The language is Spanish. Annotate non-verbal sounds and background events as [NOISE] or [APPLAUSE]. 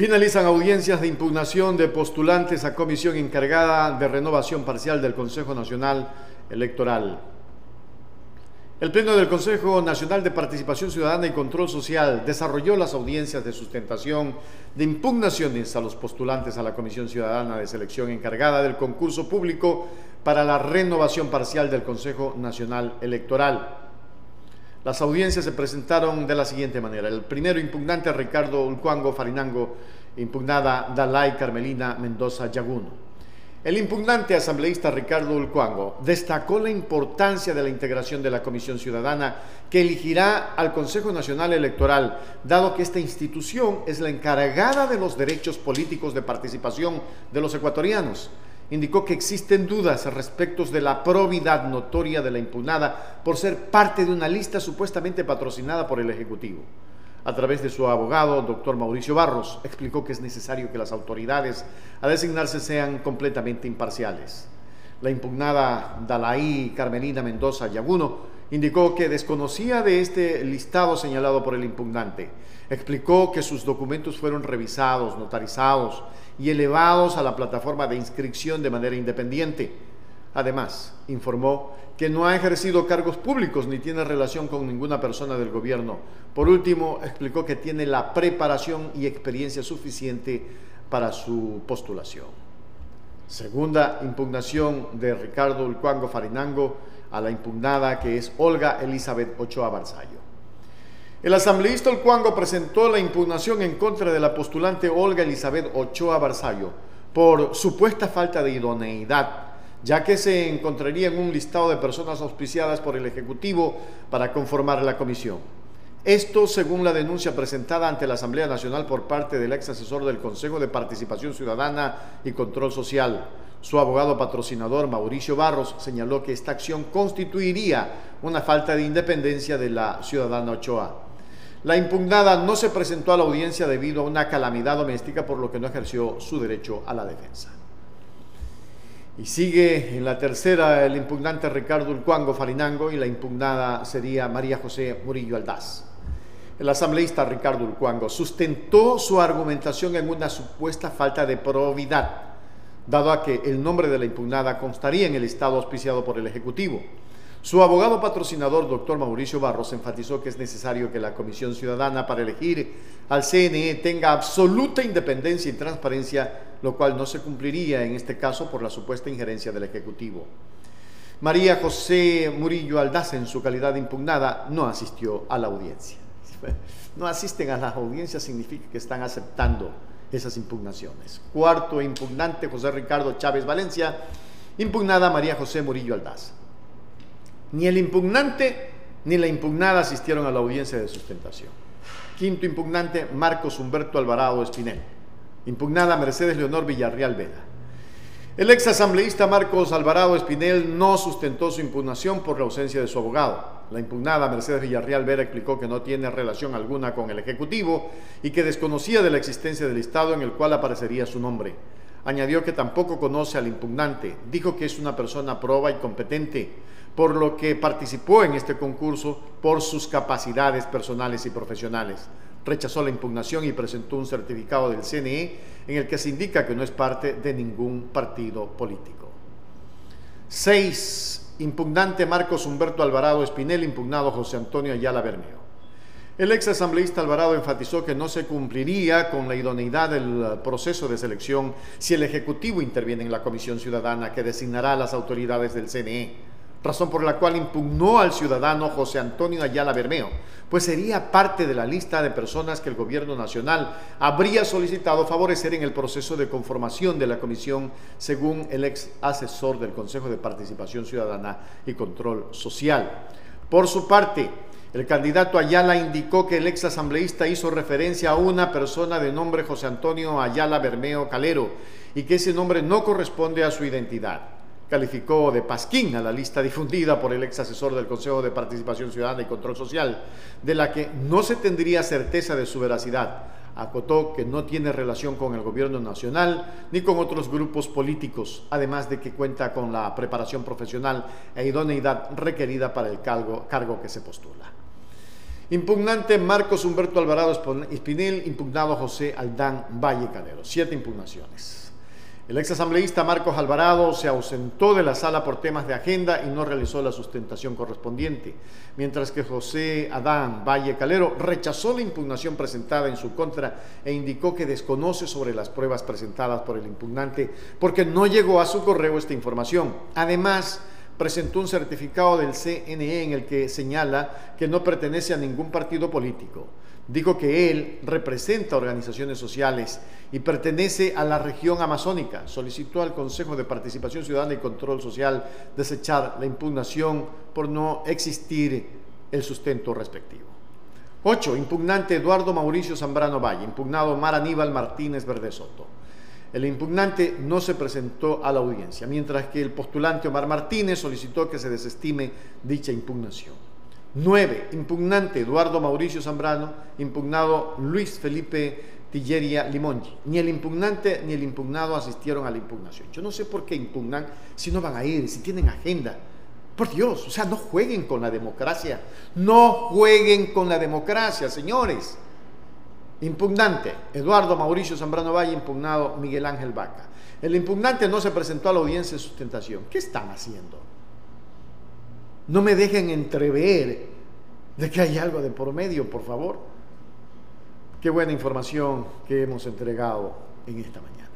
Finalizan audiencias de impugnación de postulantes a comisión encargada de renovación parcial del Consejo Nacional Electoral. El Pleno del Consejo Nacional de Participación Ciudadana y Control Social desarrolló las audiencias de sustentación de impugnaciones a los postulantes a la Comisión Ciudadana de Selección encargada del concurso público para la renovación parcial del Consejo Nacional Electoral. Las audiencias se presentaron de la siguiente manera. El primero impugnante Ricardo Ulcuango Farinango, impugnada Dalai Carmelina Mendoza Yaguno. El impugnante asambleísta Ricardo Ulcuango destacó la importancia de la integración de la Comisión Ciudadana que elegirá al Consejo Nacional Electoral, dado que esta institución es la encargada de los derechos políticos de participación de los ecuatorianos. Indicó que existen dudas respecto de la probidad notoria de la impugnada por ser parte de una lista supuestamente patrocinada por el Ejecutivo a través de su abogado, doctor Mauricio Barros, explicó que es necesario que las autoridades a designarse sean completamente imparciales. La impugnada Dalaí Carmelina Mendoza Yaguno indicó que desconocía de este listado señalado por el impugnante. Explicó que sus documentos fueron revisados, notarizados y elevados a la plataforma de inscripción de manera independiente. Además, informó que no ha ejercido cargos públicos ni tiene relación con ninguna persona del gobierno. Por último, explicó que tiene la preparación y experiencia suficiente para su postulación. Segunda impugnación de Ricardo Ulcuango Farinango a la impugnada que es Olga Elizabeth Ochoa Barzallo. El asambleísta Ulcuango presentó la impugnación en contra de la postulante Olga Elizabeth Ochoa Barzallo por supuesta falta de idoneidad ya que se encontraría en un listado de personas auspiciadas por el Ejecutivo para conformar la comisión. Esto según la denuncia presentada ante la Asamblea Nacional por parte del ex asesor del Consejo de Participación Ciudadana y Control Social. Su abogado patrocinador, Mauricio Barros, señaló que esta acción constituiría una falta de independencia de la ciudadana Ochoa. La impugnada no se presentó a la audiencia debido a una calamidad doméstica, por lo que no ejerció su derecho a la defensa. Y sigue en la tercera el impugnante Ricardo Ulcuango Farinango y la impugnada sería María José Murillo Aldaz. El asambleísta Ricardo Ulcuango sustentó su argumentación en una supuesta falta de probidad, dado a que el nombre de la impugnada constaría en el estado auspiciado por el Ejecutivo. Su abogado patrocinador, doctor Mauricio Barros, enfatizó que es necesario que la Comisión Ciudadana para elegir al CNE tenga absoluta independencia y transparencia, lo cual no se cumpliría en este caso por la supuesta injerencia del Ejecutivo. María José Murillo Aldaz, en su calidad de impugnada, no asistió a la audiencia. [LAUGHS] No asisten a las audiencias significa que están aceptando esas impugnaciones. Cuarto impugnante, José Ricardo Chávez Valencia, impugnada María José Murillo Aldaz. Ni el impugnante ni la impugnada asistieron a la audiencia de sustentación. Quinto impugnante, Marcos Humberto Alvarado Espinel. Impugnada Mercedes Leonor Villarreal Veda. El ex asambleísta Marcos Alvarado Espinel no sustentó su impugnación por la ausencia de su abogado. La impugnada Mercedes Villarreal Vera explicó que no tiene relación alguna con el Ejecutivo y que desconocía de la existencia del Estado en el cual aparecería su nombre. Añadió que tampoco conoce al impugnante. Dijo que es una persona proba y competente por lo que participó en este concurso por sus capacidades personales y profesionales. Rechazó la impugnación y presentó un certificado del CNE en el que se indica que no es parte de ningún partido político. 6. Impugnante Marcos Humberto Alvarado Espinel, impugnado José Antonio Ayala Bermeo. El ex asambleísta Alvarado enfatizó que no se cumpliría con la idoneidad del proceso de selección si el Ejecutivo interviene en la Comisión Ciudadana que designará a las autoridades del CNE razón por la cual impugnó al ciudadano José Antonio Ayala Bermeo, pues sería parte de la lista de personas que el gobierno nacional habría solicitado favorecer en el proceso de conformación de la comisión, según el ex asesor del Consejo de Participación Ciudadana y Control Social. Por su parte, el candidato Ayala indicó que el ex asambleísta hizo referencia a una persona de nombre José Antonio Ayala Bermeo Calero y que ese nombre no corresponde a su identidad calificó de pasquín a la lista difundida por el ex asesor del Consejo de Participación Ciudadana y Control Social, de la que no se tendría certeza de su veracidad. Acotó que no tiene relación con el gobierno nacional ni con otros grupos políticos, además de que cuenta con la preparación profesional e idoneidad requerida para el cargo, que se postula. Impugnante Marcos Humberto Alvarado Espinel, impugnado José Aldán Valle Calero. Siete impugnaciones. El ex asambleísta Marcos Alvarado se ausentó de la sala por temas de agenda y no realizó la sustentación correspondiente, mientras que José Adán Valle Calero rechazó la impugnación presentada en su contra e indicó que desconoce sobre las pruebas presentadas por el impugnante porque no llegó a su correo esta información. Además, presentó un certificado del CNE en el que señala que no pertenece a ningún partido político. Dijo que él representa organizaciones sociales y pertenece a la región amazónica. Solicitó al Consejo de Participación Ciudadana y Control Social desechar la impugnación por no existir el sustento respectivo. 8. Impugnante Eduardo Mauricio Zambrano Valle. Impugnado Mar Aníbal Martínez Verde Soto. El impugnante no se presentó a la audiencia, mientras que el postulante Omar Martínez solicitó que se desestime dicha impugnación. 9. Impugnante Eduardo Mauricio Zambrano, impugnado Luis Felipe Tilleria Limongi. Ni el impugnante ni el impugnado asistieron a la impugnación. Yo no sé por qué impugnan si no van a ir, si tienen agenda. Por Dios, o sea, no jueguen con la democracia. No jueguen con la democracia, señores. Impugnante, Eduardo Mauricio Zambrano Valle, impugnado Miguel Ángel Vaca. El impugnante no se presentó a la audiencia de sustentación. ¿Qué están haciendo? No me dejen entrever de que hay algo de por medio, por favor. Qué buena información que hemos entregado en esta mañana.